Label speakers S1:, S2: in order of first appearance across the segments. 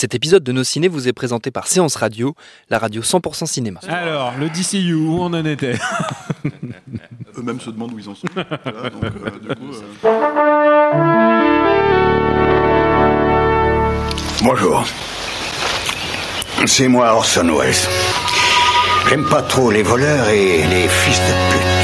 S1: Cet épisode de Nos Ciné vous est présenté par Séance Radio, la radio 100% cinéma.
S2: Alors, le DCU, où on en était
S3: Eux-mêmes se demandent où ils en sont. Voilà, donc, euh, du coup, euh,
S4: Bonjour. C'est moi Orson Welles. J'aime pas trop les voleurs et les fils de pute.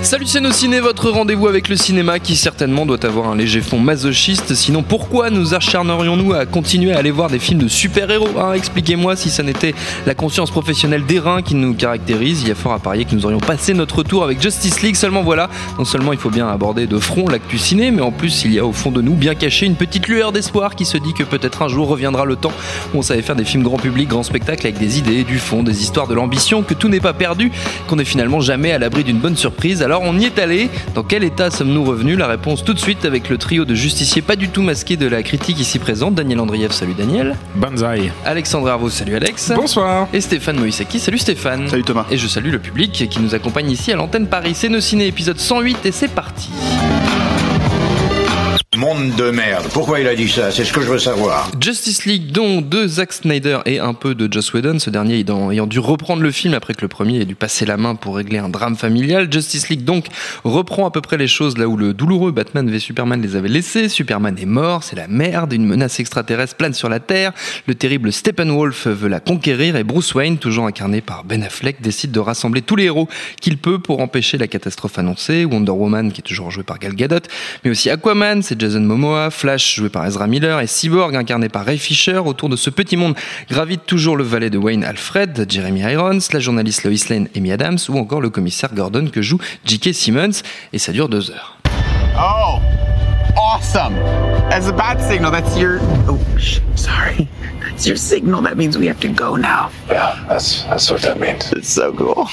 S1: Salut c'est Nos Ciné, votre rendez-vous avec le cinéma qui certainement doit avoir un léger fond masochiste. Sinon, pourquoi nous acharnerions-nous à continuer à aller voir des films de super-héros hein? Expliquez-moi si ça n'était la conscience professionnelle des reins qui nous caractérise. Il y a fort à parier que nous aurions passé notre tour avec Justice League. Seulement voilà, non seulement il faut bien aborder de front l'actu ciné, mais en plus il y a au fond de nous bien caché une petite lueur d'espoir qui se dit que peut-être un jour reviendra le temps où on savait faire des films grand public, grand spectacle avec des idées, du fond, des histoires, de l'ambition, que tout n'est pas perdu, qu'on n'est finalement jamais à l'abri d'une bonne surprise. Alors on y est allé. Dans quel état sommes-nous revenus? La réponse tout de suite avec le trio de justiciers pas du tout masqués de la critique ici présente. Daniel Andrieff, salut Daniel.
S2: Banzai.
S1: Alexandre Arvaux, salut Alex.
S2: Bonsoir.
S1: Et Stéphane Moïsaki, salut Stéphane.
S3: Salut Thomas.
S1: Et je salue le public qui nous accompagne ici à l'antenne Paris. C'est nos ciné épisode 108 et c'est parti.
S4: Monde de merde. Pourquoi il a dit ça? C'est ce que je veux savoir.
S1: Justice League, dont de Zack Snyder et un peu de Joss Whedon, ce dernier ayant, dû reprendre le film après que le premier ait dû passer la main pour régler un drame familial. Justice League donc reprend à peu près les choses là où le douloureux Batman v Superman les avait laissés. Superman est mort, c'est la merde, une menace extraterrestre plane sur la Terre, le terrible Steppenwolf veut la conquérir et Bruce Wayne, toujours incarné par Ben Affleck, décide de rassembler tous les héros qu'il peut pour empêcher la catastrophe annoncée. Wonder Woman, qui est toujours joué par Gal Gadot, mais aussi Aquaman, c'est Jason Momoa, Flash joué par Ezra Miller et Cyborg incarné par Ray Fisher. Autour de ce petit monde gravite toujours le valet de Wayne Alfred, Jeremy Irons, la journaliste Lois Lane, Amy Adams ou encore le commissaire Gordon que joue J.K. Simmons et ça dure deux heures.
S5: Oh, awesome. That's a bad signal. That's your. Oh, sh- sorry. That's your signal. That means we have to go now.
S6: Yeah, that's that's what that means.
S5: It's so cool.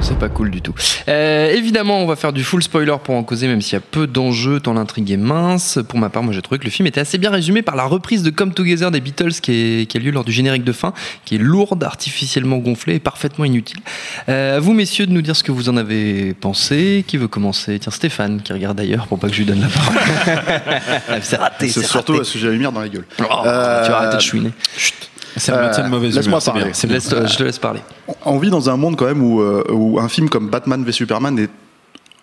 S1: Non, c'est pas cool du tout. Euh, évidemment, on va faire du full spoiler pour en causer, même s'il y a peu d'enjeux, tant l'intrigue est mince. Pour ma part, moi j'ai trouvé que le film était assez bien résumé par la reprise de Come Together des Beatles qui, est- qui a lieu lors du générique de fin, qui est lourde, artificiellement gonflée et parfaitement inutile. Euh, à vous, messieurs, de nous dire ce que vous en avez pensé. Qui veut commencer? Tiens, Stéphane, qui regarde d'ailleurs pour pas que je lui donne la parole. c'est raté,
S3: c'est surtout
S1: raté.
S3: parce que j'ai la lumière dans la gueule.
S1: Oh,
S3: Euh,
S1: Tu vas arrêter de chouiner.
S2: Métier de mauvaise
S3: Laisse-moi
S2: humeur, c'est
S3: parler.
S2: bien, c'est bien.
S1: Laisse- je te laisse parler.
S3: On vit dans un monde quand même où, euh, où un film comme Batman v Superman est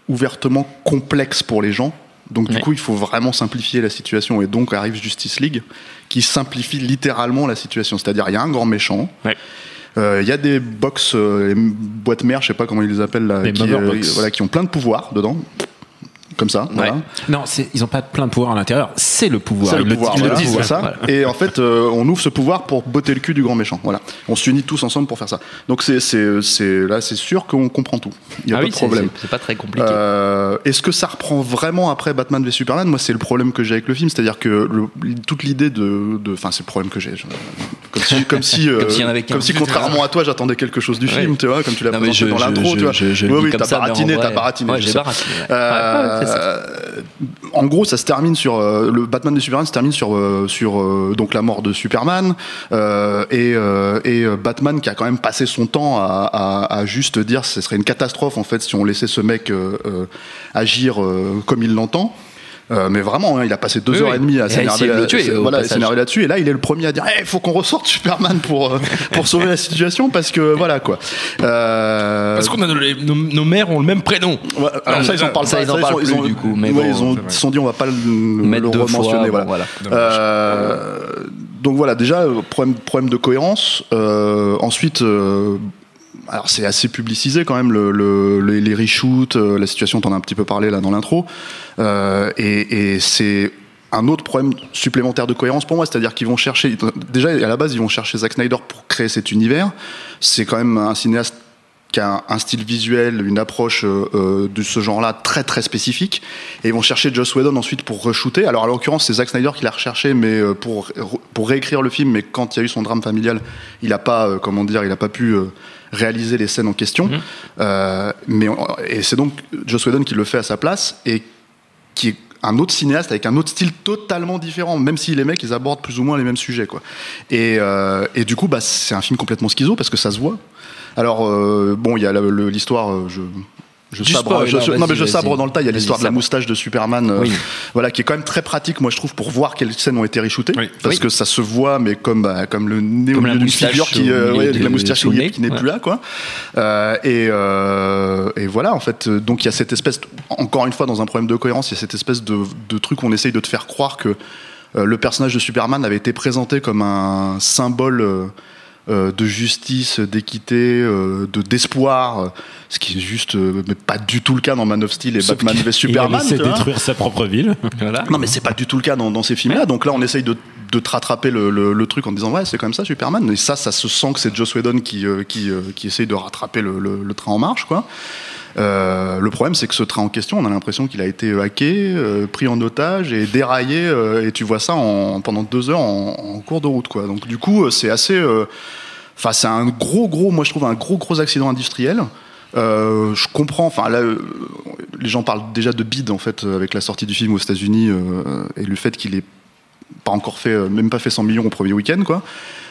S3: ouvertement complexe pour les gens. Donc du
S1: Ouais.
S3: coup, il faut vraiment simplifier la situation. Et donc arrive Justice League, qui simplifie littéralement la situation. C'est-à-dire, il y a un grand méchant.
S2: Ouais.
S3: Euh, Il y a des box, euh, les boîtes mères, je sais pas comment ils les appellent, là, qui,
S2: mother box.
S3: voilà, qui ont plein de pouvoirs dedans. Comme ça, voilà.
S2: Non, ils ont pas plein de pouvoir à l'intérieur. C'est le pouvoir.
S3: C'est
S2: Ils
S3: le pouvoir,
S2: ils
S3: voilà,
S2: disent.
S3: c'est ça. Et en fait, euh, on ouvre ce pouvoir pour botter le cul du grand méchant. Voilà. On s'unit tous ensemble pour faire ça. Donc c'est, là, c'est sûr qu'on comprend tout. Il y a
S1: Ah
S3: pas
S1: oui,
S3: de problème.
S1: c'est pas très compliqué.
S3: Euh, est-ce que ça reprend vraiment après Batman v Superman? Moi, c'est le problème que j'ai avec le film, c'est-à-dire que le- toute l'idée de, enfin, c'est le problème que j'ai. Comme si, comme si, euh,
S1: Comme s'il y en avait qu'un.
S3: comme si, contrairement à toi, j'attendais quelque chose du
S1: Ouais.
S3: film, tu vois, comme tu l'as présenté
S1: je-
S3: dans l'intro, tu vois.
S1: je- je le
S3: oui, oui, t'as baratiné, t'as baratiné.
S1: J'ai baratiné.
S3: Euh, en gros, ça se termine sur euh, le Batman de Superman se termine sur euh, la mort de Superman et Batman qui a quand même passé son temps à, juste dire ce serait une catastrophe en fait si on laissait ce mec agir comme il l'entend. Euh, mais vraiment, hein, il a passé deux
S1: Oui,
S3: heures
S1: oui.
S3: et demie
S1: à
S3: s'énerver voilà, là-dessus. Et là, il est le premier à dire il faut qu'on ressorte Superman pour, euh, pour sauver la situation parce que voilà quoi. Euh,
S7: Parce qu'on a nos, nos, nos mères ont le même prénom.
S3: Ouais, alors ça, ils en parlent
S1: ça,
S3: pas.
S1: ils en parlent plus, du coup, mais
S3: ouais,
S1: bon,
S3: ils, ont, ils se sont dit, on va pas le,
S1: Mettre
S3: le
S1: deux fois,
S3: rementionner.
S1: bon,
S3: voilà.
S1: voilà.
S3: Euh, donc voilà, déjà, problème, problème de cohérence. Euh, ensuite, euh, alors c'est assez publicisé quand même, le, le- les, les reshoots, euh, la situation, t'en as un petit peu parlé là dans l'intro. Euh, et c'est un autre problème supplémentaire de cohérence pour moi, c'est-à-dire qu'ils vont chercher, déjà à la base, ils vont chercher Zack Snyder pour créer cet univers. C'est quand même un cinéaste qui a un, style visuel, une approche euh, de ce genre-là très très spécifique, et ils vont chercher Joss Whedon ensuite pour re-shooter. Alors en l'occurrence, c'est Zack Snyder qui l'a recherché, mais pour pour réécrire le film. Mais quand il y a eu son drame familial, il a pas, comment dire, il a pas pu réaliser les scènes en question. Euh, mais on- et c'est donc Joss Whedon qui le fait à sa place et qui est un autre cinéaste avec un autre style totalement différent, même si les mecs ils abordent plus ou moins les mêmes sujets quoi. Et, euh, et du coup bah c'est un film complètement schizo parce que ça se voit. Alors euh, bon il y a l'histoire je je
S1: Du
S3: sabre, je- non mais je sabre dans le tas. Il y a l'histoire de la moustache de Superman, euh,
S1: Oui.
S3: voilà, qui est quand même très pratique, moi je trouve, pour voir quelles scènes ont été reshootées, parce
S1: Oui.
S3: que ça se voit, mais comme bah, comme le nez
S1: Comme
S3: au milieu d'une figure qui, euh,
S1: milieu
S3: ouais,
S1: de-
S3: la moustache qui, n'est
S1: Ouais.
S3: plus là, quoi. Euh, et, et voilà, en fait, donc il y a cette espèce, encore une fois, dans un problème de cohérence, il y a cette espèce de, de truc où on essaye de te faire croire que le personnage de Superman avait été présenté comme un symbole. Euh, de justice, d'équité, euh, de d'espoir, euh, ce qui est juste, euh, mais pas du tout le cas dans Man of Steel et
S2: Sauf
S3: Batman vs Superman.
S2: Il a détruire sa propre ville.
S1: Voilà.
S3: Non, mais c'est pas du tout le cas dans, dans ces films-là. Donc là, on essaye de, de te rattraper le, le- le truc en disant ouais, c'est quand même ça Superman. Et ça, ça se sent que c'est Joss Whedon qui, euh, qui, euh, qui essaye de rattraper le, le- le train en marche, quoi. Euh, le problème, c'est que ce train en question, on a l'impression qu'il a été hacké, euh, pris en otage et déraillé. euh, et tu vois ça en, pendant deux heures en, cours de route, quoi. Donc du coup, euh, c'est assez. euh, Enfin, c'est un gros, gros, moi je trouve un gros, gros accident industriel. Euh, je comprends, enfin là, euh, les gens parlent déjà de bid en fait euh, avec la sortie du film aux États-Unis euh, et le fait qu'il ait pas encore fait, euh, même pas fait 100 millions au premier week-end, quoi.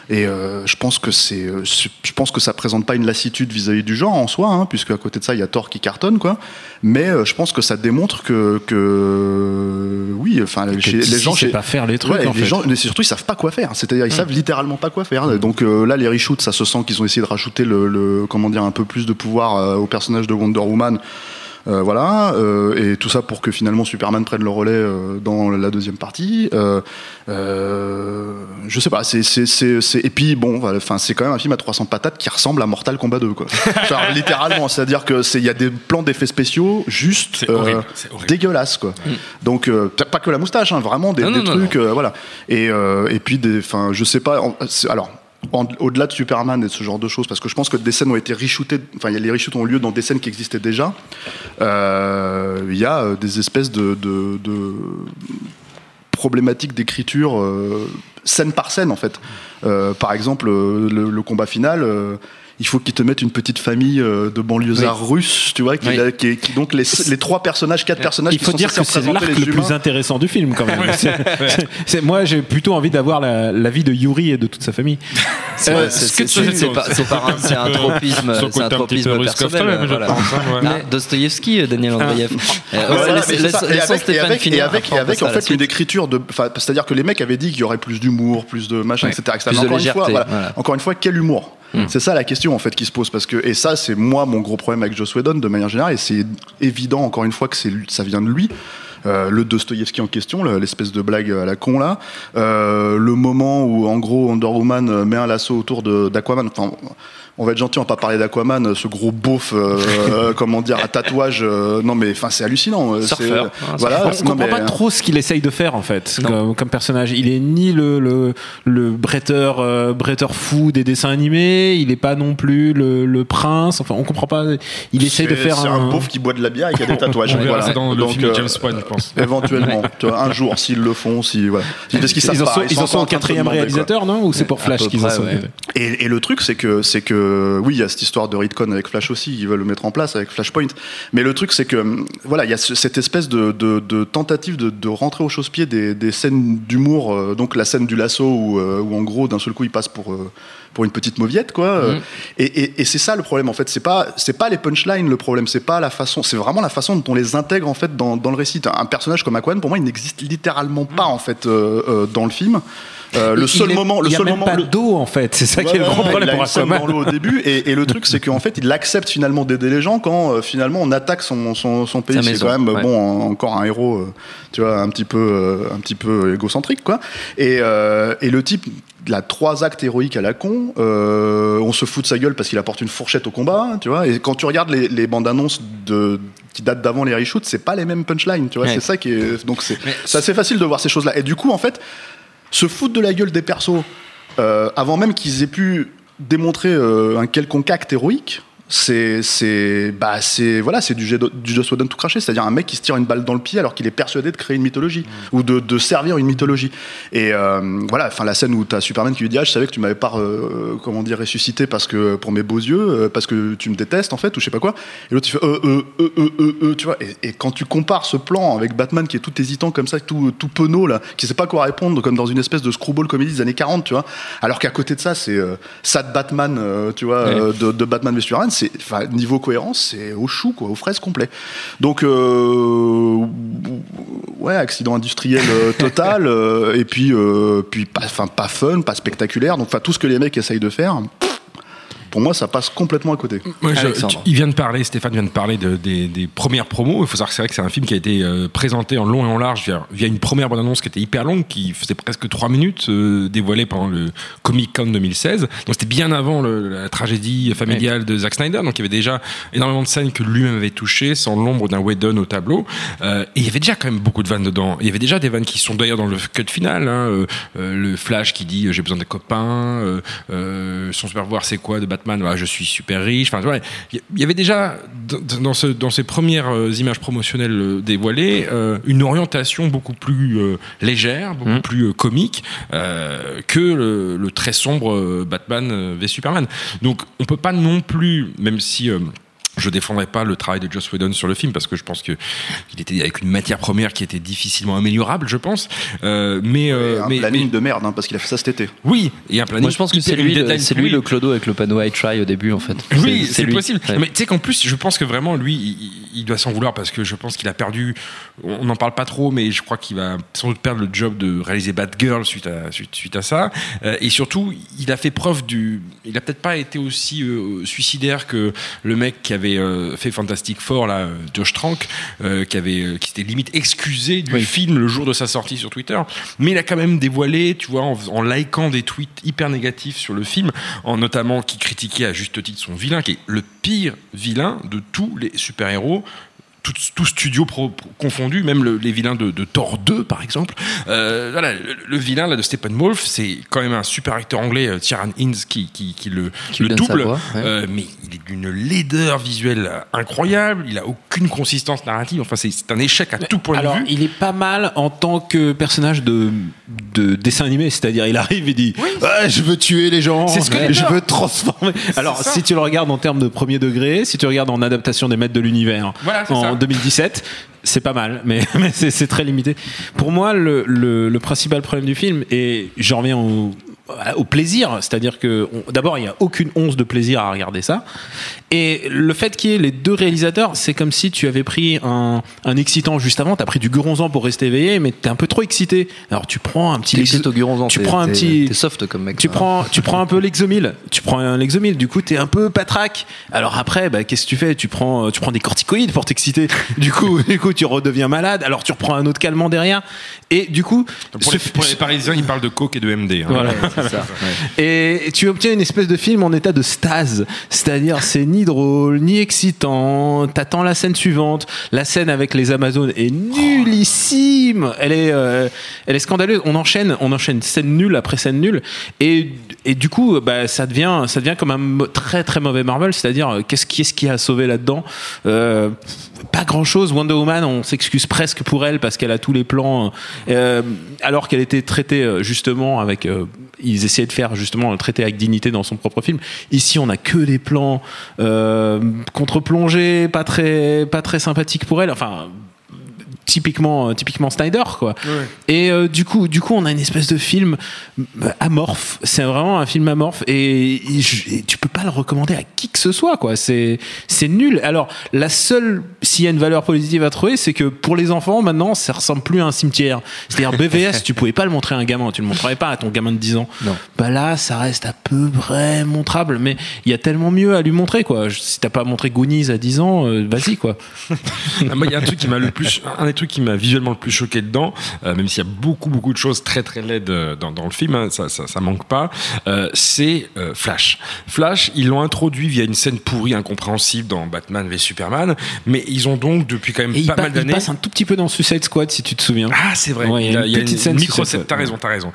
S3: Et euh, je pense que c'est, euh, c'est- je pense que ça présente pas une lassitude vis-à-vis du genre en soi, hein, puisque à côté de ça il y a Thor qui cartonne, quoi. Mais euh, je pense que ça démontre que, que oui, enfin les
S2: DC
S3: gens, chez-
S2: pas faire les trucs,
S3: Ouais,
S2: en
S3: les
S2: fait.
S3: gens, mais surtout ils savent pas quoi faire. C'est-à-dire ils savent littéralement pas quoi faire. Donc euh, là les reshoots, ça se sent qu'ils ont essayé de rajouter le, le- comment dire un peu plus de pouvoir euh, au personnage de Wonder Woman. Euh, voilà, euh, et tout ça pour que finalement Superman prenne le relais euh, dans la deuxième partie. Je sais pas, c'est, et puis bon, enfin c'est quand même un film à 300 patates qui ressemble à Mortal Kombat 2, quoi. Genre, littéralement, c'est-à-dire que c'est, il y a des plans d'effets spéciaux juste
S7: horrible,
S3: dégueulasses, quoi. Donc euh, peut-être pas que la moustache, hein, vraiment des,
S1: Non,
S3: des
S1: non, non,
S3: trucs, voilà. Et, et puis des, enfin, je sais pas. alors. Au-delà de Superman et ce genre de choses, parce que je pense que des scènes ont été reshootées, enfin, les reshoots ont lieu dans des scènes qui existaient déjà. Euh, Il y a euh, des espèces de, problématiques d'écriture euh, scène par scène, en fait. Par exemple, le, le combat final. Il faut qu'ils te mettent une petite famille euh, de banlieusards russes, tu vois, qui,
S1: Oui.
S3: qui- qui- donc les, les trois personnages, quatre personnages
S2: Il
S3: qui
S2: faut
S3: sont
S2: dire que c'est l'arc le
S3: humains.
S2: plus intéressant du film quand même. C'est- c'est- c'est- moi j'ai plutôt envie d'avoir la, la vie de Yuri et de toute sa famille.
S1: C'est
S7: Euh,
S1: c'est-
S7: ce que
S1: c'est-
S7: tu-
S1: c'est pas- c'est pas un- un tropisme, c'est un tropisme personnel. Dostoïevski, Daniel Andreev.
S3: Et avec, en fait une écriture de, enfin, c'est-à-dire que les mecs avaient dit qu'il y aurait plus d'humour, plus de machin, etc. encore une fois, quel humour?
S1: Mm.
S3: C'est ça la question en fait qui se pose parce que et ça c'est moi mon gros problème avec Joss Whedon de manière générale et c'est évident encore une fois que ça vient de lui. Euh, le Dostoïevski en question, le- l'espèce de blague à la con là, Euh, le moment où en gros Wonder Woman euh, met un lasso autour d'Aquaman. On va être gentil, on va pas parler d'Aquaman, ce gros beauf, euh, euh, comment dire, à tatouage. euh, non mais enfin c'est hallucinant. euh,
S1: Surfeur.
S3: voilà.
S2: On comprend
S3: mais-
S2: pas trop ce qu'il essaye de faire en fait comme, comme personnage. Il est ni le le, le bretteur euh, bretteur fou des dessins animés, il est pas non plus le, le prince. Enfin, on comprend pas. Il essaye de faire
S3: C'est
S2: un.
S3: un beauf qui boit de la bière et qui a des tatouages.
S7: On verra
S3: voilà.
S7: dans le
S3: Donc,
S7: film de
S3: euh,
S7: James Bond, je pense.
S3: Éventuellement, tu vois, un jour, s'ils le font, si voilà. Parce qu'ils
S2: ils en
S3: pas,
S2: sont, ils en sont au quatrième réalisateur, non Ou c'est pour Flash qu'ils en sont
S3: et le truc, c'est que, c'est que, oui, il y a cette histoire de Redcon avec Flash aussi, ils veulent le mettre en place avec Flashpoint. Mais le truc, c'est que, hum, voilà, il y a ce- cette espèce de, de- de tentative de, de rentrer au chausse-pied des, des scènes d'humour, euh, donc la scène du lasso où, euh, où en gros, d'un seul coup, il passe pour, euh, pour une petite mauviette, quoi. Euh,
S1: Mhm.
S3: Et, et- et c'est ça le problème, en fait. C'est pas, c'est pas les punchlines le problème, c'est pas la façon, c'est vraiment la façon dont on les intègre, en fait, dans, dans le récit. Un personnage comme Aquaman, pour moi, il n'existe littéralement pas, en fait, euh, euh, dans le film. Euh, le seul moment, le seul moment,
S2: pas
S3: le-
S2: d'eau en fait. C'est ça qui est le grand problème pour Aquaman.
S3: dans l'eau au début et, le truc c'est qu'en fait il accepte finalement d'aider les gens quand euh, finalement on attaque son, son, pays c'est quand même bon en- encore un héros euh, tu vois un petit peu un petit peu égocentrique quoi et, et le type il a trois actes héroïques à la con euh, on se fout de sa gueule parce qu'il apporte une fourchette au combat hein, tu vois et quand tu regardes les, les bandes annonces de qui datent d'avant les reshoots c'est pas les mêmes punchlines tu vois
S1: Ouais.
S3: c'est ça qui est donc c'est assez facile de voir ces choses là et du coup en fait se foutre de la gueule des persos euh, avant même qu'ils aient pu démontrer euh, un quelconque acte héroïque. C'est, c'est, bah, c'est, voilà, c'est du, du Joss Whedon tout craché, c'est-à-dire un mec qui se tire une balle dans le pied alors qu'il est persuadé de créer une mythologie ou de, de servir une mythologie. Et euh, voilà, enfin la scène où t'as Superman qui lui dit ah je savais que tu m'avais pas, euh, comment dire, ressuscité parce que pour mes beaux yeux, euh, parce que tu me détestes en fait ou je sais pas quoi. Et l'autre il fait euh, euh, euh, euh, euh, euh, tu vois. Et, et quand tu compares ce plan avec Batman qui est tout hésitant comme ça, tout, tout penaud là, qui sait pas quoi répondre, comme dans une espèce de screwball comédie des années 40, tu vois. Alors qu'à côté de ça, c'est euh, Sad Batman, euh, tu vois, euh, de, de Batman v Superman, c'est, enfin, niveau cohérence, c'est au chou, quoi, aux fraises complet. Donc, euh, ouais, accident industriel euh, total, euh, et puis, puis pas, pas fun, pas spectaculaire. Donc, enfin, tout ce que les mecs essayent de faire, pour moi, ça passe complètement à côté.
S8: Je- tu- il vient de parler, Stéphane vient de parler de- des, des premières promos. Il faut savoir que c'est vrai que c'est un film qui a été euh, présenté en long et en large via, via une première bande-annonce qui était hyper longue, qui faisait presque 3 minutes, euh, dévoilée pendant le Comic Con 2016. Donc c'était bien avant le- la tragédie familiale de Zack Snyder. Donc il y avait déjà énormément de scènes que lui-même avait touchées, sans l'ombre d'un Whedon au tableau. Euh, et il y avait déjà quand même beaucoup de vannes dedans. Il y avait déjà des vannes qui sont d'ailleurs dans le cut final. hein, le Flash qui dit j'ai besoin de copains, son super pouvoir c'est quoi de Batman Voilà, Je suis super riche. Enfin, il y avait déjà dans, dans ce- dans ces premières euh, images promotionnelles euh, dévoilées euh, une orientation beaucoup plus euh, légère, beaucoup
S1: Mhm.
S8: plus euh, comique que le, le très sombre Batman v Superman. Donc on peut pas non plus, même si je défendrai pas le travail de Joss Whedon sur le film parce que je pense que il était avec une matière première qui était difficilement améliorable, je pense. Euh, mais, euh,
S3: un
S8: mais,
S3: planning
S8: mais-
S3: de merde, hein, parce qu'il a fait ça cet été.
S8: oui, et un planning.
S1: Moi, je pense que c'est lui, c'est lui le clodo avec le panneau I try au début, en fait.
S8: Oui, c'est possible.
S1: Ouais.
S8: Mais tu sais qu'en plus, je pense que vraiment, lui, il, il doit s'en vouloir parce que je pense qu'il a perdu. On n'en parle pas trop, mais je crois qu'il va sans doute perdre le job de réaliser Batgirl suite à, suite, suite à ça. Euh, et surtout, il a fait preuve du. Il a peut-être pas été aussi euh, suicidaire que le mec qui avait euh, fait Fantastic Four, là, Josh Trank, qui avait, qui s'était limite excusé du film le jour de sa sortie sur Twitter. Mais il a quand même dévoilé, tu vois, en, en likant des tweets hyper négatifs sur le film, en notamment qui critiquait à juste titre son vilain, qui est le pire vilain de tous les super-héros. Tout, tout studio pro- pro- confondu, même le- les vilains de, de Thor 2 par exemple. Euh, voilà, le, le vilain là de Steppenwolf, c'est quand même un super acteur anglais, euh, Hinds, qui, qui, qui le,
S1: Qui
S8: double.
S1: voix, ouais.
S8: Euh, mais il est d'une laideur visuelle incroyable. Il a aucune consistance narrative. Enfin, c'est un échec à tout point
S2: Alors,
S8: de vue.
S2: il est pas mal en tant que personnage de, de dessin animé, c'est-à-dire il arrive et dit Ouais, Je veux tuer les gens,
S8: ce que
S2: je veux transformer. Alors, si tu le regardes en termes de premier degré, si tu regardes en adaptation des maîtres de l'univers
S8: Voilà, c'est
S2: en
S8: ça.
S2: 2017, c'est pas mal, mais, c'est très limité. Pour moi, le, le, le principal problème du film, et j'en reviens au, au plaisir, c'est-à-dire que d'abord, il n'y a aucune once de plaisir à regarder ça. Et le fait qu'il y ait les deux réalisateurs, c'est comme si tu avais pris un, un excitant juste avant, tu as pris du guronzan pour rester éveillé, mais tu es un peu trop excité. Alors tu prends un petit.
S1: T'excites au Guronzan,
S2: Tu prends un petit.
S1: T'es soft comme mec.
S2: Tu prends, tu prends un peu l'exomil. Tu prends un l'exomil. Du coup, t'es un peu patraque. Alors après, bah, qu'est-ce que tu fais? Tu prends, tu prends des corticoïdes pour t'exciter. Du coup, du coup, tu redeviens malade. Alors tu reprends un autre calmant derrière. Et du coup,
S8: Pour les,
S2: ce-
S8: pour les Parisiens, ils parlent de coke et de MD. hein.
S2: Voilà.
S1: Ça.
S2: et tu obtiens une espèce de film en état de stase. C'est-à-dire, c'est ni drôle, ni excitant. T'attends la scène suivante. La scène avec les Amazones est nullissime. Elle est, euh, elle est scandaleuse. On enchaîne, on enchaîne scène nulle après scène nulle. Et, et du coup, bah, ça devient, ça devient comme un très très mauvais Marvel. C'est-à-dire, euh, qu'est-ce qui, est-ce qui a sauvé là-dedans? Euh, Pas grand-chose. Wonder Woman, on s'excuse presque pour elle parce qu'elle a tous les plans. euh, alors qu'elle était traitée euh, justement avec. euh, ils essayaient de faire justement le traiter avec dignité dans son propre film. Ici, on a que des plans euh, contre-plongés, pas très, pas très sympathiques pour elle. Enfin, typiquement, euh, typiquement Snyder, quoi. Et euh, du coup, du coup, on a une espèce de film euh, amorphe. C'est vraiment un film amorphe et, et je- et tu peux pas le recommander à qui que ce soit, quoi. C'est, c'est nul. Alors, la seule, s'il y a une valeur positive à trouver, c'est que pour les enfants, maintenant, ça ressemble plus à un cimetière. C'est-à-dire BVS, tu pouvais pas le montrer à un gamin, tu le montrerais pas à ton gamin de 10 ans.
S1: Non.
S2: Bah là, ça reste à peu près montrable, mais il y a tellement mieux à lui montrer, quoi. Si t'as pas montré Goonies à 10 ans, euh, vas-y, quoi.
S8: Ah, moi, il y a un truc qui m'a le plus, un trucs qui m'a visuellement le plus choqué dedans, euh, même s'il y a beaucoup beaucoup de choses très très laides euh, dans, dans le film, hein, ça, ça, ça manque pas, euh, c'est euh, Flash. Flash, ils l'ont introduit via une scène pourrie incompréhensible dans Batman v Superman, mais ils ont donc depuis quand même
S2: Et il,
S8: pas
S2: pa-
S8: mal
S2: il
S8: d'années.
S2: passe un tout petit peu dans Suicide Squad, si tu te souviens.
S8: Ah, c'est vrai.
S2: Ouais,
S8: il y a, il y a une,
S2: scène
S8: micro scène. T'as raison, t'as raison.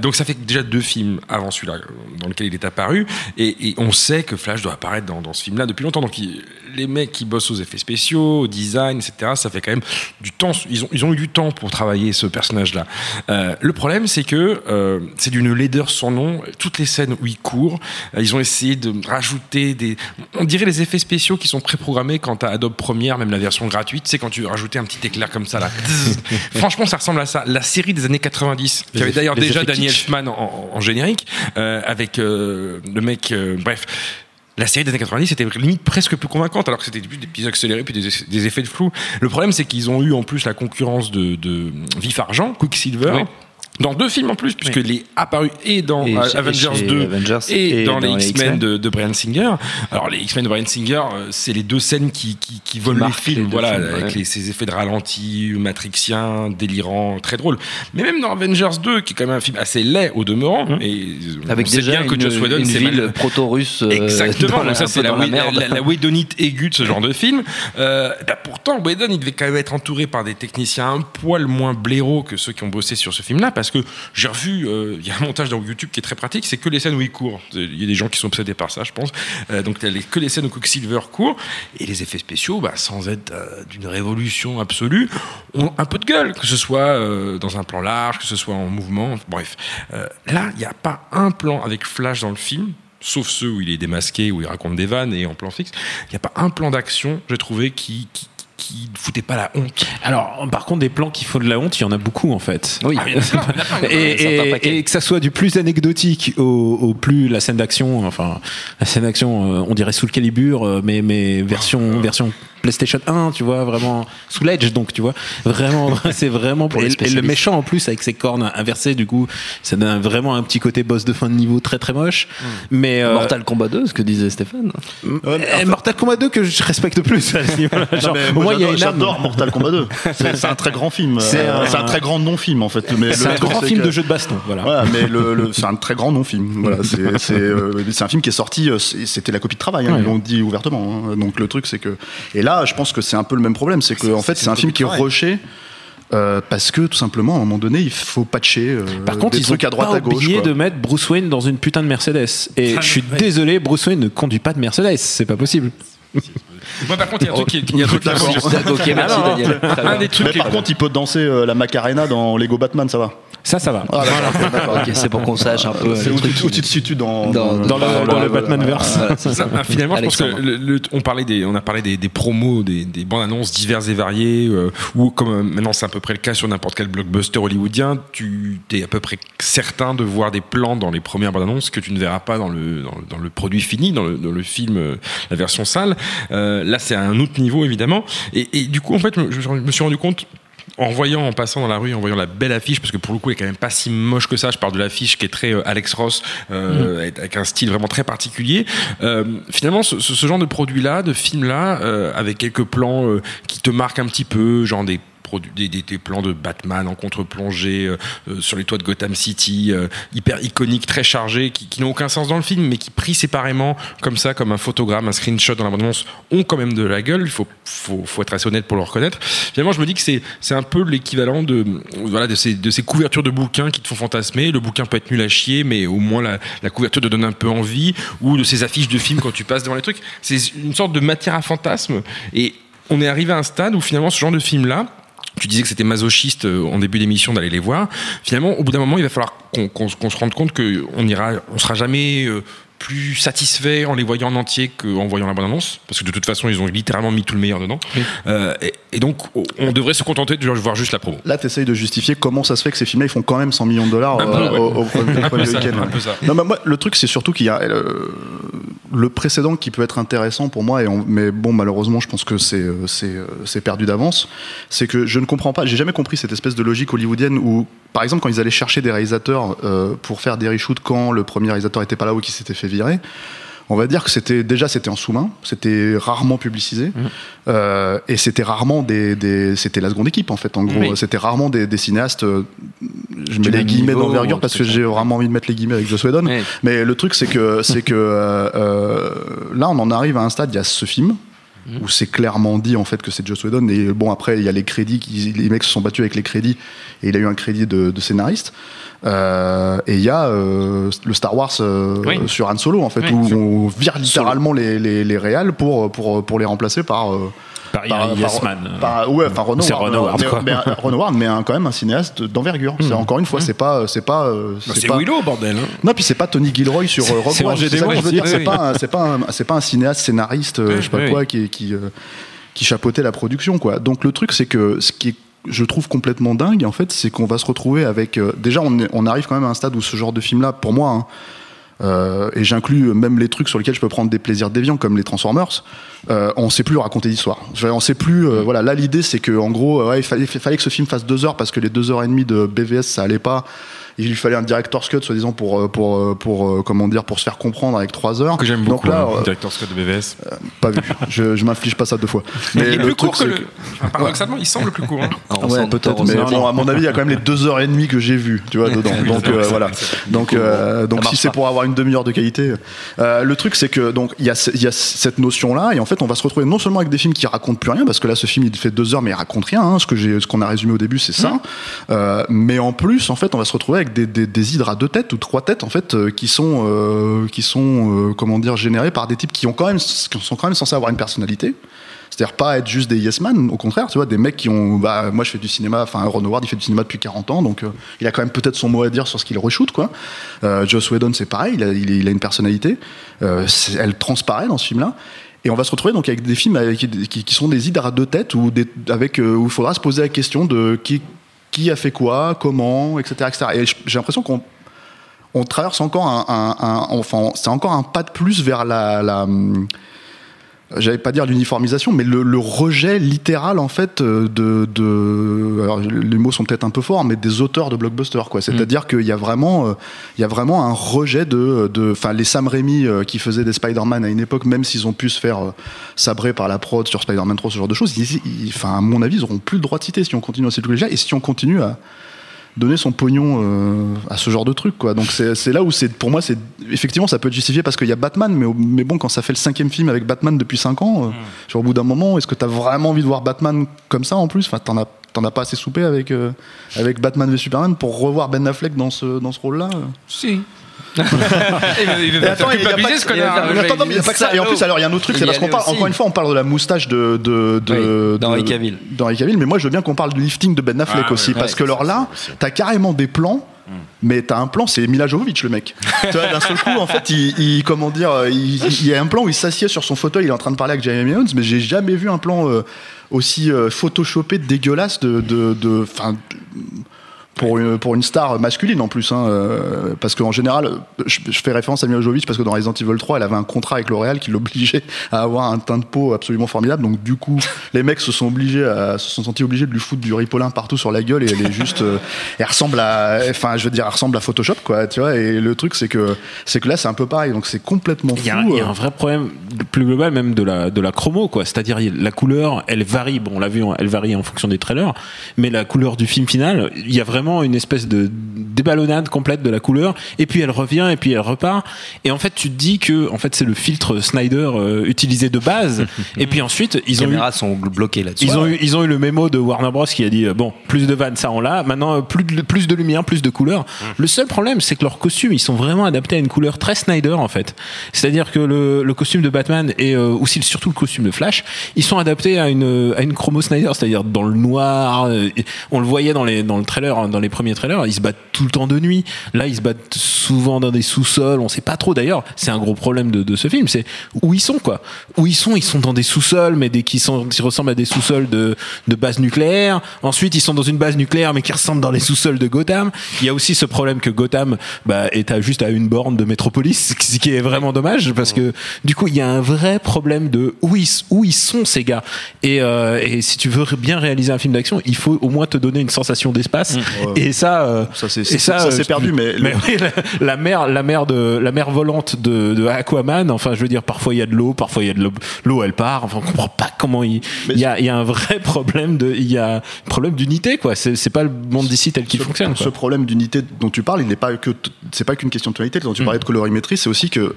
S8: Donc ça fait déjà deux films avant celui-là dans lequel il est apparu, et, et on sait que Flash doit apparaître dans, dans ce film-là depuis longtemps. Donc il- les mecs qui bossent aux effets spéciaux, au design, etc. Ça fait quand même du temps. Ils ont ils ont eu du temps pour travailler ce personnage-là. Euh, le problème, c'est que euh, c'est d'une laideur sans nom. Toutes les scènes où il court, euh, ils ont essayé de rajouter des. On dirait les effets spéciaux qui sont préprogrammés quand t'as Adobe Premiere, même la version gratuite. C'est quand tu rajoutais un petit éclair comme ça là. Franchement, ça ressemble à ça. La série des années 90, qui avait d'ailleurs déjà Daniel. Elfman en, en- en générique, euh, avec euh, le mec. euh, bref. La série des années 90 était limite presque plus convaincante, alors que c'était des petits accélérés, puis des, effets de flou. Le problème, c'est qu'ils ont eu en plus la concurrence de, de Vif Argent, Quicksilver. Dans deux films en plus, puisqu'il est apparu et dans
S1: Et
S8: Avengers
S1: chez
S8: 2
S1: Avengers
S8: et,
S1: et
S8: dans, les
S1: dans les
S8: X-Men de, de Brian Singer. Alors les X-Men de Brian Singer, euh, c'est les deux scènes qui, qui, qui volent films,
S1: deux
S8: voilà,
S1: films,
S8: avec
S1: ouais.
S8: les- ces effets de ralenti, matrixiens, délirants, très drôles. Mais même dans Avengers 2, qui est quand même un film assez laid au demeurant, et on
S1: Avec déjà
S8: bien que
S1: une,
S8: Joss Whedon
S1: une ville proto-russe. euh,
S8: Exactement,
S1: dans la-
S8: ça c'est la,
S1: la
S8: Whedon-
S1: merde.
S8: la, la Whedonite aiguë de ce genre de film. Euh, bah, pourtant, Whedon, il devait quand même être entouré par des techniciens un poil moins blaireaux que ceux qui ont bossé sur ce film-là, parce que j'ai revu, euh, il y a un montage dans YouTube qui est très pratique, c'est que les scènes où il court. Il y a des gens qui sont obsédés par ça, je pense. Euh, donc que les scènes où Quicksilver court, et les effets spéciaux, bah, sans être euh, d'une révolution absolue, ont un peu de gueule, que ce soit dans un plan large, que ce soit en mouvement, bref. Là, il n'y a pas un plan avec Flash dans le film, sauf ceux où il est démasqué, où il raconte des vannes et en plan fixe. Il n'y a pas un plan d'action, j'ai trouvé, qui, qui ne foutait pas la honte.
S2: Alors, par contre, des plans qui font de la honte, il y en a beaucoup en fait.
S1: Oui.
S8: Ah, plein.
S2: Et, que ça soit du plus anecdotique au, au plus la scène d'action, enfin la scène d'action, euh, on dirait sous le calibre, euh, mais mais version version PlayStation 1, tu vois, vraiment sous l'edge, donc tu vois, vraiment, c'est vraiment
S1: Pour les
S2: et, et le méchant en plus avec ses cornes inversées, du coup, ça donne vraiment un petit côté boss de fin de niveau très très moche. Mais euh,
S1: Mortal Kombat 2, ce que disait Stéphane.
S2: eh, Mortal Kombat 2 que je respecte plus.
S3: moi,
S2: moins, il y a
S3: j'adore- Mortal Kombat 2. C'est c'est un très grand film.
S2: C'est
S3: Euh,
S2: un-
S3: C'est un très grand non-film en fait. Mais
S2: C'est
S3: le
S2: un
S3: truc,
S2: grand
S3: c'est
S2: film
S3: que-
S2: de jeu de baston, voilà.
S3: Voilà, mais le, le- c'est un très grand non-film. Voilà, c'est c'est, euh, c'est un film qui est sorti, euh, c'était la copie de travail, hein,
S2: Ouais.
S3: ils l'ont dit ouvertement. hein. Donc le truc, c'est que. Et là, je pense que c'est un peu le même problème, c'est que en fait,
S8: c'est
S3: un film qui est rushé. euh, parce que tout simplement, à un moment donné, il faut patcher euh,
S2: Par contre,
S3: des
S2: ils ont
S3: trucs à droite
S2: pas
S3: à gauche.
S2: oublié
S3: quoi.
S2: de mettre Bruce Wayne dans une putain de Mercedes. Et je suis désolé, Bruce Wayne ne conduit pas de Mercedes, c'est pas possible.
S8: Moi, par contre, il y a un truc qui est- il y a un truc
S3: D'accord.
S1: ok, merci
S8: Alors,
S1: Daniel.
S8: Un des trucs
S3: Mais
S8: qui-
S3: par contre, il peut danser euh, la Macarena dans Lego Batman, ça va.
S2: Ça, ça va.
S3: Ah, d'accord, d'accord.
S1: Ok, c'est pour qu'on sache un peu.
S3: C'est où, tu- où tu te situes dans,
S1: Dans-
S2: Dans le, dans le Batman-verse.
S1: Voilà.
S8: Ah, finalement, je pense que le- le- on parlait des, on a parlé des, des promos, des, des bandes annonces diverses et variées, euh, ou comme euh, maintenant c'est à peu près le cas sur n'importe quel blockbuster hollywoodien, tu es à peu près certain de voir des plans dans les premières bandes annonces que tu ne verras pas dans le, dans, le- dans le produit fini, dans le, dans le film, euh, la version sale. Euh, là, c'est à un autre niveau évidemment. Et, et du coup, en fait, je, je me suis rendu compte en voyant, en passant dans la rue, en voyant la belle affiche, parce que pour le coup, elle est quand même pas si moche que ça. Je parle de l'affiche qui est très euh, Alex Ross, euh, avec- avec un style vraiment très particulier. Euh, finalement, ce, ce- genre de produit-là, de film-là, euh, avec quelques plans euh, qui te marquent un petit peu, genre des des, plans de Batman en contre-plongée euh, euh, sur les toits de Gotham City, euh, hyper iconiques, très chargés, qui, n'ont aucun sens dans le film, mais qui pris séparément, comme ça, comme un photogramme, un screenshot dans la bande-annonce, ont quand même de la gueule. Il faut, faut, être assez honnête pour le reconnaître. Finalement, je me dis que c'est, un peu l'équivalent de, voilà, de, ces, de ces couvertures de bouquins qui te font fantasmer. Le bouquin peut être nul à chier, mais au moins la, couverture te donne un peu envie, ou de ces affiches de films quand tu passes devant les trucs. C'est une sorte de matière à fantasme. Et on est arrivé à un stade où finalement, ce genre de film-là, tu disais que c'était masochiste euh, en début d'émission d'aller les voir. Finalement, au bout d'un moment, il va falloir qu'on se rende compte qu'on ira, on sera jamais euh, plus satisfait en les voyant en entier qu'en voyant la bande-annonce, parce que de toute façon, ils ont littéralement mis tout le meilleur dedans. Euh, et, et donc, on devrait se contenter de voir juste la promo.
S3: Là, tu essayes de justifier comment ça se fait que ces films-là, ils font quand même 100 millions de dollars
S8: Un peu,
S3: euh,
S8: ouais.
S3: au, au premier- au premier
S8: ça,
S3: week-end. Non, mais moi, le truc, c'est surtout qu'il y a euh, le précédent qui peut être intéressant pour moi, et on- mais bon, malheureusement, je pense que c'est c'est c'est perdu d'avance. C'est que je ne comprends pas, j'ai jamais compris cette espèce de logique hollywoodienne où, par exemple, quand ils allaient chercher des réalisateurs euh, pour faire des reshoots quand le premier réalisateur était pas là ou qui s'était fait virer. on va dire que c'était déjà c'était en sous-main, c'était rarement publicisé
S2: Mmh.
S3: euh, et c'était rarement des, des- c'était la seconde équipe en fait. En gros,
S1: Oui.
S3: c'était rarement des, des cinéastes. euh, je mets les guillemets d'envergure parce que j'ai vraiment envie de mettre les guillemets avec Whedon.
S1: Oui.
S3: Mais le truc c'est que c'est que euh, là on en arrive à un stade. Il y a ce film
S1: Mmh.
S3: où c'est clairement dit en fait que c'est Joss Whedon et bon après il y a les crédits qui, les mecs se sont battus avec les crédits et il a eu un crédit de, de scénariste Euh, et il y a euh, le Star Wars euh,
S1: Oui.
S3: sur Han Solo en fait
S1: Oui.
S3: où on vire littéralement les, les, les réals pour, pour, pour les remplacer par euh,
S2: Par
S3: par-
S2: Yes
S3: par-
S2: Man.
S3: par- ouais, enfin Ron Howard, mais,
S2: quoi.
S3: mais, euh, quand même un cinéaste d'envergure. C'est encore une fois, c'est pas, c'est pas, euh,
S8: Bah, C'est
S3: pas-
S8: Willow, bordel. hein.
S3: non, puis c'est pas Tony Gilroy sur euh, Rogue
S2: c'est
S3: One.
S2: Roger
S3: C'est ça que
S2: Demons
S3: je veux
S2: aussi.
S3: dire.
S1: Oui,
S3: C'est
S1: oui.
S3: pas, un- c'est pas, c'est pas un cinéaste scénariste, euh, je sais pas
S1: oui,
S3: quoi, qui, qui, euh, qui chapeautait la production, quoi. Donc le truc, c'est que ce qui est je trouve complètement dingue en fait c'est qu'on va se retrouver avec euh, déjà on, est- on arrive quand même à un stade où ce genre de film là pour moi hein, euh, et j'inclus même les trucs sur lesquels je peux prendre des plaisirs déviants comme les Transformers. Euh, on sait plus raconter d'histoire. On sait plus euh, voilà. Là l'idée c'est que en gros ouais, il fallait, il fallait que ce film fasse deux heures parce que les deux heures et demie de BVS ça allait pas il lui fallait un director's cut soi-disant pour euh, pour euh, pour euh, comment dire pour se faire comprendre avec trois heures
S8: Que j'aime
S3: Donc
S8: beaucoup,
S3: là,
S8: hein,
S3: euh,
S8: directeur Scott de BVS.
S3: pas vu je, je m'inflige pas ça deux fois
S8: il est
S3: le
S8: plus
S3: truc,
S8: court que le. Enfin, paradoxalement, il semble plus court. hein.
S1: Alors,
S3: Ouais, peut-être, mais
S1: on s'en
S3: bon,
S1: tord.
S3: à mon avis, il y a quand même les deux heures et demie que j'ai vues, tu vois, dedans. Donc euh, voilà. Donc, euh, donc si c'est pour avoir une demi-heure de qualité, euh, le truc c'est que donc il y a, y a cette notion-là, et en fait, on va se retrouver non seulement avec des films qui racontent plus rien, parce que là, ce film il fait deux heures, mais il raconte rien. hein, ce que j'ai, ce qu'on a résumé au début, c'est ça. Euh, mais en plus, en fait, on va se retrouver avec des, des, des hydres à deux têtes ou trois têtes, en fait, euh, qui sont, euh, qui sont, euh, comment dire, générés par des types qui ont quand même, qui sont quand même censés avoir une personnalité. C'est-à-dire pas être juste des yes man, au contraire, tu vois, des mecs qui ont, bah, moi je fais du cinéma, enfin Ron Howard il fait du cinéma depuis 40 ans, donc il a quand même peut-être son mot à dire sur ce qu'il reshoot, quoi. Euh, Joss Whedon c'est pareil, il a, une personnalité, elle transparaît dans ce film-là. Et on va se retrouver donc avec des films avec- qui, qui sont des hydres à deux têtes ou des, avec où il faudra se poser la question de qui, qui a fait quoi, comment, etc., etc. Et j'ai l'impression qu'on on traverse encore un, un- un- enfin c'est encore un pas de plus vers la, la hum, j'allais pas dire l'uniformisation, mais le, le rejet littéral en fait euh, de, de alors les mots sont peut-être un peu forts, mais des auteurs de blockbusters quoi. C'est-à-dire qu'il y a vraiment, euh, il y a vraiment un rejet de, de, enfin les Sam Raimi euh, qui faisaient des Spider-Man à une époque, même s'ils ont pu se faire euh, sabrer par la prod sur Spider-Man 3, ce genre de choses, enfin à mon avis ils auront plus le droit de citer si on continue à ces trucs-là et si on continue à donner son pognon euh, à ce genre de truc quoi. Donc c'est là où c'est pour moi c'est effectivement ça peut être justifié parce qu'il y a Batman mais, mais bon quand ça fait le cinquième film avec Batman depuis 5 ans euh, genre, au bout d'un moment est-ce que t'as vraiment envie de voir Batman comme ça en plus? Enfin t'en as t'en as pas assez soupé avec euh, avec Batman v Superman pour revoir Ben Affleck dans ce dans ce rôle là
S1: Si.
S8: Il
S3: et
S8: faire culpabiliser, ce connard.
S3: mais il a pas que ça. En plus, alors, il y a un autre truc, c'est parce qu'on parle, encore une fois, on parle de la moustache de, de, de,
S1: Oui, d'Henry
S3: de-
S1: Cavill.
S3: d'Henry Cavill, mais moi, je veux bien qu'on parle du lifting de Ben Affleck
S8: Ah,
S3: aussi,
S8: ouais,
S3: parce
S1: ouais,
S3: que alors là, t'as carrément des plans, mais t'as un plan, c'est Mila Jovovich, le mec. tu vois, d'un seul coup, en fait, il, il- comment dire, il, il y a un plan où il s'assied sur son fauteuil, il est en train de parler avec Jeremy Irons, mais j'ai jamais vu un plan euh, aussi euh, photoshopé, dégueulasse de, de, de, enfin, pour une, pour une star masculine en plus, hein, euh, parce qu'en général, je, je fais référence à Mila Jovovich parce que dans Resident Evil 3, elle avait un contrat avec L'Oréal qui l'obligeait à avoir un teint de peau absolument formidable. Donc du coup, les mecs se sont obligés, à, se sont sentis obligés de lui foutre du ripolin partout sur la gueule et elle est juste, euh, elle ressemble à, enfin, je veux dire, elle ressemble à Photoshop, quoi, tu vois. Et le truc, c'est que, c'est que là, c'est un peu pareil. Donc c'est complètement
S2: Il y,
S3: fou.
S2: il y a
S3: euh.
S2: un vrai problème plus global même de la, de la chromo quoi c'est-à-dire la couleur elle varie bon on l'a vu elle varie en fonction des trailers mais la couleur du film final il y a vraiment une espèce de déballonnade complète de la couleur. Et puis elle revient et puis elle repart. Et en fait tu te dis que en fait c'est le filtre Snyder euh, utilisé de base. Et puis ensuite
S1: Les
S2: ils ont eu
S1: caméras sont bloquées là-dessus.
S2: ils ont, eu, ils ont eu le mémo de Warner Bros. qui a dit euh, bon plus de vannes ça on l'a. Maintenant euh, plus de, plus de lumière plus de couleurs. Le seul problème c'est que leurs costumes ils sont vraiment adaptés à une couleur très Snyder en fait. C'est à dire que le, le costume de Batman et euh, aussi surtout le costume de Flash ils sont adaptés à une, à une chromo Snyder c'est à dire dans le noir on le voyait dans, les, dans le trailer hein, dans les premiers trailers ils se battent tout le temps de nuit. Là ils se battent souvent dans des sous-sols on sait pas trop. D'ailleurs c'est un gros problème de, de ce film c'est où ils sont quoi. Où ils sont ils sont dans des sous-sols mais des qui sont qui ressemblent à des sous-sols de de base nucléaire. Ensuite ils sont dans une base nucléaire mais qui ressemblent dans les sous-sols de Gotham. Il y a aussi ce problème que Gotham bah, est à juste à une borne de Metropolis ce qui est vraiment dommage parce que du coup il y a un vrai problème de où ils où ils sont ces gars. Et euh, et si tu veux bien réaliser un film d'action il faut au moins te donner une sensation d'espace et ça euh,
S3: Ça, c'est c'est- ça,
S2: euh,
S3: perdu, mais,
S2: mais oui, la, la mer, la mer de la mer volante de, de Aquaman. Enfin, je veux dire, parfois il y a de l'eau, parfois il y a de l'eau. L'eau, elle part. Enfin, on comprend pas comment il. Il y a, il y a un vrai problème de, il y a un problème d'unité, quoi. C'est pas le monde d'ici tel qu'il fonctionne.
S3: ce problème d'unité dont tu parles, il n'est pas que c'est pas qu'une question de tonalité. Dont tu
S2: Mm.
S3: parlais de colorimétrie, c'est aussi que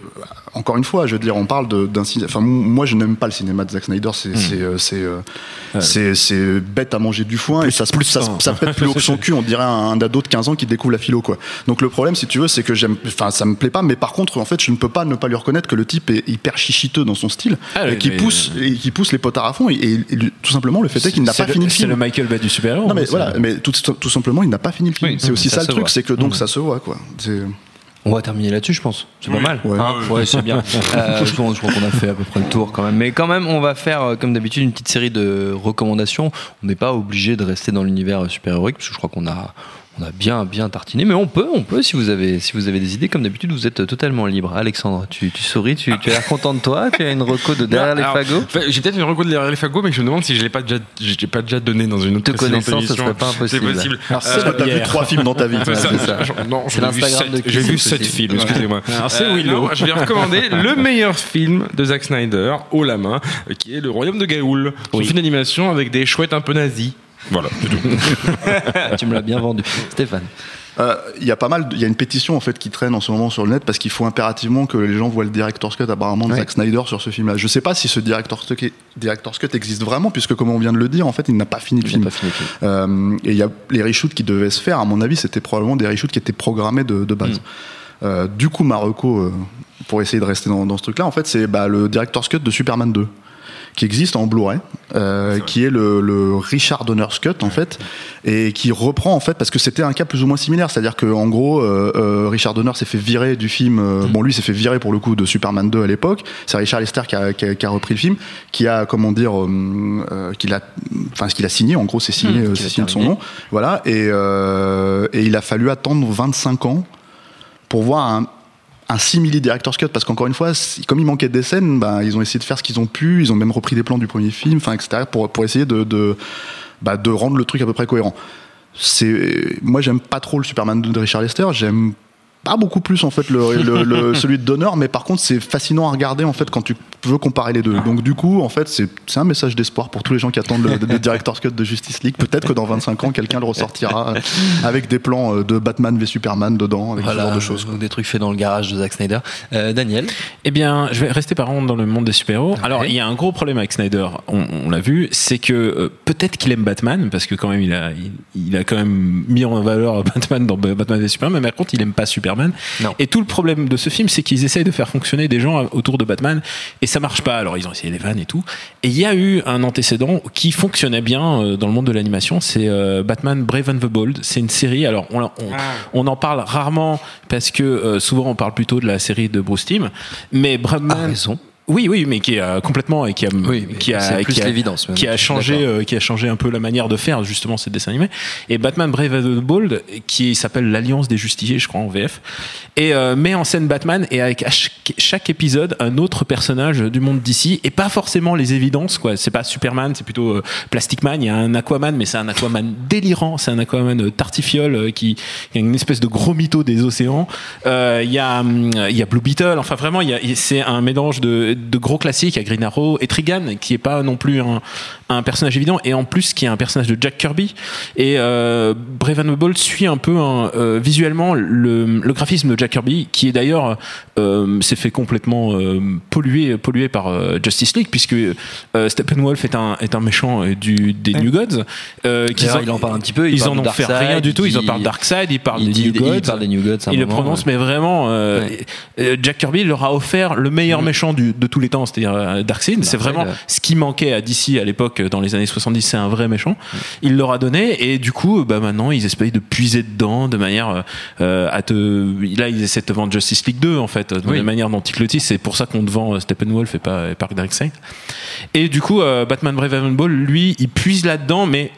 S3: encore une fois, je veux dire, on parle d'un cinéma. Enfin, moi, je n'aime pas le cinéma de Zack Snyder. C'est
S2: Mm.
S3: c'est euh, c'est bête à manger du foin et ça se
S2: plus
S3: ça,
S2: sain.
S3: ça pète plus haut que son cul. On dirait un, un ado de 15 ans qui découvre la philo, quoi. Donc le problème, si tu veux, c'est que j'aime. Enfin, ça me plaît pas, mais par contre, en fait, je ne peux pas ne pas lui reconnaître que le type est hyper chichiteux dans son style
S2: Ah,
S3: et qui
S2: mais-
S3: pousse et qui pousse les potards à fond. Et, et- et tout simplement, le fait est qu'il n'a
S2: C'est
S3: pas fini le
S2: C'est
S3: film.
S2: le Michael Bay du super-héros.
S3: Non mais voilà,
S2: c'est-
S3: mais tout, tout simplement, il n'a pas fini le film.
S1: Oui,
S3: c'est aussi
S1: ça
S3: le truc,
S1: voit.
S3: c'est que donc ça se voit quoi.
S1: On va terminer là-dessus, je pense. C'est pas mal.
S3: Ouais.
S1: Hein ouais, c'est bien. Euh, je pense je crois qu'on a fait à peu près le tour quand même. Mais quand même, on va faire, euh, comme d'habitude, une petite série de recommandations. On n'est pas obligé de rester dans l'univers super-héroïque, parce que je crois qu'on a, on a bien, bien tartiné. Mais on peut, on peut, si vous avez, si vous avez des idées. Comme d'habitude, vous êtes totalement libre. Alexandre, tu, tu souris, tu, tu as l'air content de toi. Tu as une reco de derrière les
S8: Alors,
S1: fagots.
S8: J'ai peut-être une reco de derrière les fagots, mais je me demande si je l'ai pas déjà, je l'ai pas déjà donné dans une autre
S1: Te connaissant, ce serait pas impossible.
S8: C'est possible.
S2: Alors,
S8: Euh,
S2: c'est
S3: Parce que t'as vu trois films dans ta vie.
S8: c'est ça.
S1: c'est ça.
S8: Non,
S1: C'est
S8: j'ai vu sept- j'ai vu sept films, excusez-moi.
S2: Alors, c'est
S8: Euh,
S2: Willow.
S8: non, je vais recommander le meilleur film de Zack Snyder, haut la main, qui est Le Royaume de Gaoul. C'est un film d'animation avec des chouettes un peu nazis. Voilà, c'est tout.
S1: tu me l'as bien vendu. Stéphane.
S3: Euh, Il y a pas mal, de- il y a une pétition en fait qui traîne en ce moment sur le net parce qu'il faut impérativement que les gens voient le director's cut apparemment de
S1: Ouais.
S3: Zack Snyder sur ce film-là. Je sais pas si ce director's cut, director's cut existe vraiment puisque comme on vient de le dire, en fait, il n'a pas fini le
S1: Il
S3: film.
S1: pas fini.
S3: Euh, et il y a les reshoots qui devaient se faire. À mon avis, c'était probablement des reshoots qui étaient programmés de, de
S1: Mm.
S3: base. Euh, du coup, Marocco, euh, pour essayer de rester dans, dans ce truc-là, en fait, c'est bah, le director's cut de Superman 2 qui existe en Blu-ray, euh, qui est le, le Richard Donner's Cut en fait, et qui reprend en fait parce que c'était un cas plus ou moins similaire, c'est-à-dire que en gros euh, euh, Richard Donner s'est fait virer du film, euh, bon lui s'est fait virer pour le coup de Superman 2 à l'époque, c'est Richard Lester qui a, qui, a, qui a repris le film, qui a comment dire, euh, euh, qu'il a, enfin ce qu'il a signé, en gros c'est signé,
S1: Mmh,
S3: signé de son nom, voilà, et, euh, et il a fallu attendre 25 ans pour voir un, un simili director's cut parce qu'encore une fois comme il manquait des scènes ben, ils ont essayé de faire ce qu'ils ont pu ils ont même repris des plans du premier film enfin etc pour, pour essayer de de, bah, de rendre le truc à peu près cohérent. C'est moi j'aime pas trop le Superman de Richard Lester j'aime pas beaucoup plus en fait le, le- le- celui de Donner mais par contre c'est fascinant à regarder en fait quand tu veux comparer les deux donc du coup en fait c'est c'est un message d'espoir pour tous les gens qui attendent le, le director's cut de Justice League peut-être que dans 25 ans quelqu'un le ressortira avec des plans euh, de Batman v Superman dedans avec ce genre de choses
S1: des trucs faits dans le garage de Zack Snyder. Euh, Daniel?
S2: Eh bien, je vais rester par contre dans le monde des super-héros. Alors, il y a un gros problème avec Snyder, on, on l'a vu, c'est que euh, peut-être qu'il aime Batman, parce que quand même, il a, il, il a quand même mis en valeur Batman dans Batman et Superman, mais par contre, il aime pas Superman.
S1: Non.
S2: Et tout le problème de ce film, c'est qu'ils essayent de faire fonctionner des gens autour de Batman, et ça marche pas. Alors, ils ont essayé les vannes et tout. Et il y a eu un antécédent qui fonctionnait bien euh, dans le monde de l'animation, c'est euh, Batman Brave and the Bold. C'est une série, alors on, on, on en parle rarement parce que euh, souvent on parle plutôt de la série de Bruce Timm, mais Batman.
S1: Ah.
S2: Oui, oui, mais qui a complètement et qui a,
S1: Oui,
S2: qui a, qui a-
S1: même.
S2: qui changé, euh, qui a changé un peu la manière de faire justement ces dessins animés. Et Batman Brave and the Bold, qui s'appelle l'Alliance des Justiciers, je crois en VF, et euh, met en scène Batman et avec chaque, épisode un autre personnage du monde d'ici et pas forcément les évidences quoi. C'est pas Superman, c'est plutôt euh, Plastic Man. Il y a un Aquaman, mais c'est un Aquaman délirant, c'est un Aquaman euh, tartifiole euh, qui, qui a une espèce de gros mytho des océans. Euh, Il y a hum, il y a Blue Beetle. Enfin vraiment, il y a- c'est un mélange de, de gros classiques. A Green et Trigan qui est pas non plus un, un personnage évident et en plus qui est un personnage de Jack Kirby. Et euh, Brave and the Bold suit un peu un, euh, visuellement le, le graphisme de Jack Kirby qui est d'ailleurs euh, s'est fait complètement euh, polluer pollué par euh, Justice League puisque euh, Steppenwolf est un est un méchant euh, du des New Gods. Euh, en-
S1: il en parle un petit peu. Il
S2: ils en ont fait rien du tout.
S1: il
S2: Ils en parlent Darkseid, ils parlent
S1: il
S2: des New Gods.
S1: il parle des New Gods. à un
S2: Il le
S1: moment,
S2: prononce,
S1: ouais.
S2: mais vraiment, euh,
S1: Ouais.
S2: euh, Jack Kirby leur a offert le meilleur
S1: Mm.
S2: méchant du- de tous les temps, c'est-à-dire euh, Darkseid. C'est vraiment ce qui manquait à DC à l'époque, euh, dans les années 70, c'est un vrai méchant. Il leur a donné, et du coup, bah, maintenant, ils essayent de puiser dedans de manière euh, à te. Là, ils essaient de te vendre Justice League 2, en fait, de
S1: Oui.
S2: la manière dont ils le disent. C'est pour ça qu'on te vend euh, Steppenwolf et pas, et pas Darkseid. Et du coup, euh, Batman Brave and Bold, lui, il puise là-dedans, mais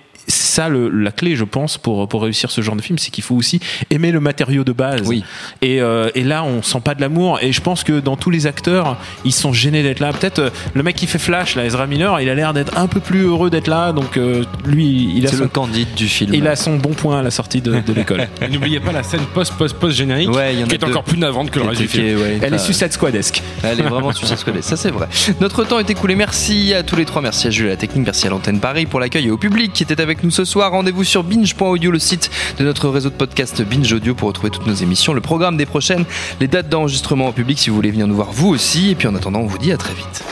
S2: ça le, la clé, je pense, pour, pour réussir ce genre de film, c'est qu'il faut aussi aimer le matériau de base.
S1: Oui.
S2: Et, euh, et là, on sent pas de l'amour. Et je pense que dans tous les acteurs, ils sont gênés d'être là. Peut-être euh, le mec qui fait Flash, là, Ezra Miller, il a l'air d'être un peu plus heureux d'être là. Donc euh, lui, il a son,
S1: le candide du film.
S2: il a son bon point à la sortie de, de l'école.
S8: Et N'oubliez pas la scène post-post-post générique,
S1: Ouais, il y en a
S8: qui est
S1: deux.
S8: encore plus navrante que le reste du film.
S1: ouais,
S2: Elle est Suicide Squadesque.
S1: Elle est vraiment Suicide Squad. Ça, c'est vrai. Notre temps est écoulé. Merci à tous les trois. Merci à Jules à la technique. Merci à l'antenne Paris pour l'accueil et au public qui était avec nous ce soir. Rendez-vous sur binge.audio, le site de notre réseau de podcast Binge Audio pour retrouver toutes nos émissions, le programme des prochaines, les dates d'enregistrement en public si vous voulez venir nous voir vous aussi. Et puis en attendant, on vous dit à très vite.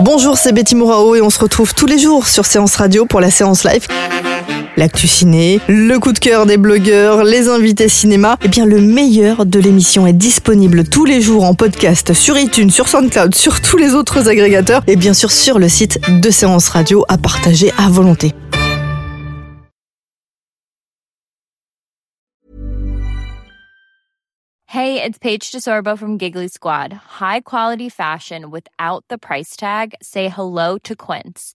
S9: Bonjour, c'est Betty Mourao et on se retrouve tous les jours sur Séance Radio pour la séance live. L'actu ciné, le coup de cœur des blogueurs, les invités cinéma, et bien le meilleur de l'émission est disponible tous les jours en podcast sur iTunes, sur SoundCloud, sur tous les autres agrégateurs et bien sûr sur le site de Séance Radio à partager à volonté.
S10: Hey, it's Paige DeSorbo from Giggly Squad. High quality fashion without the price tag. Say hello to Quince.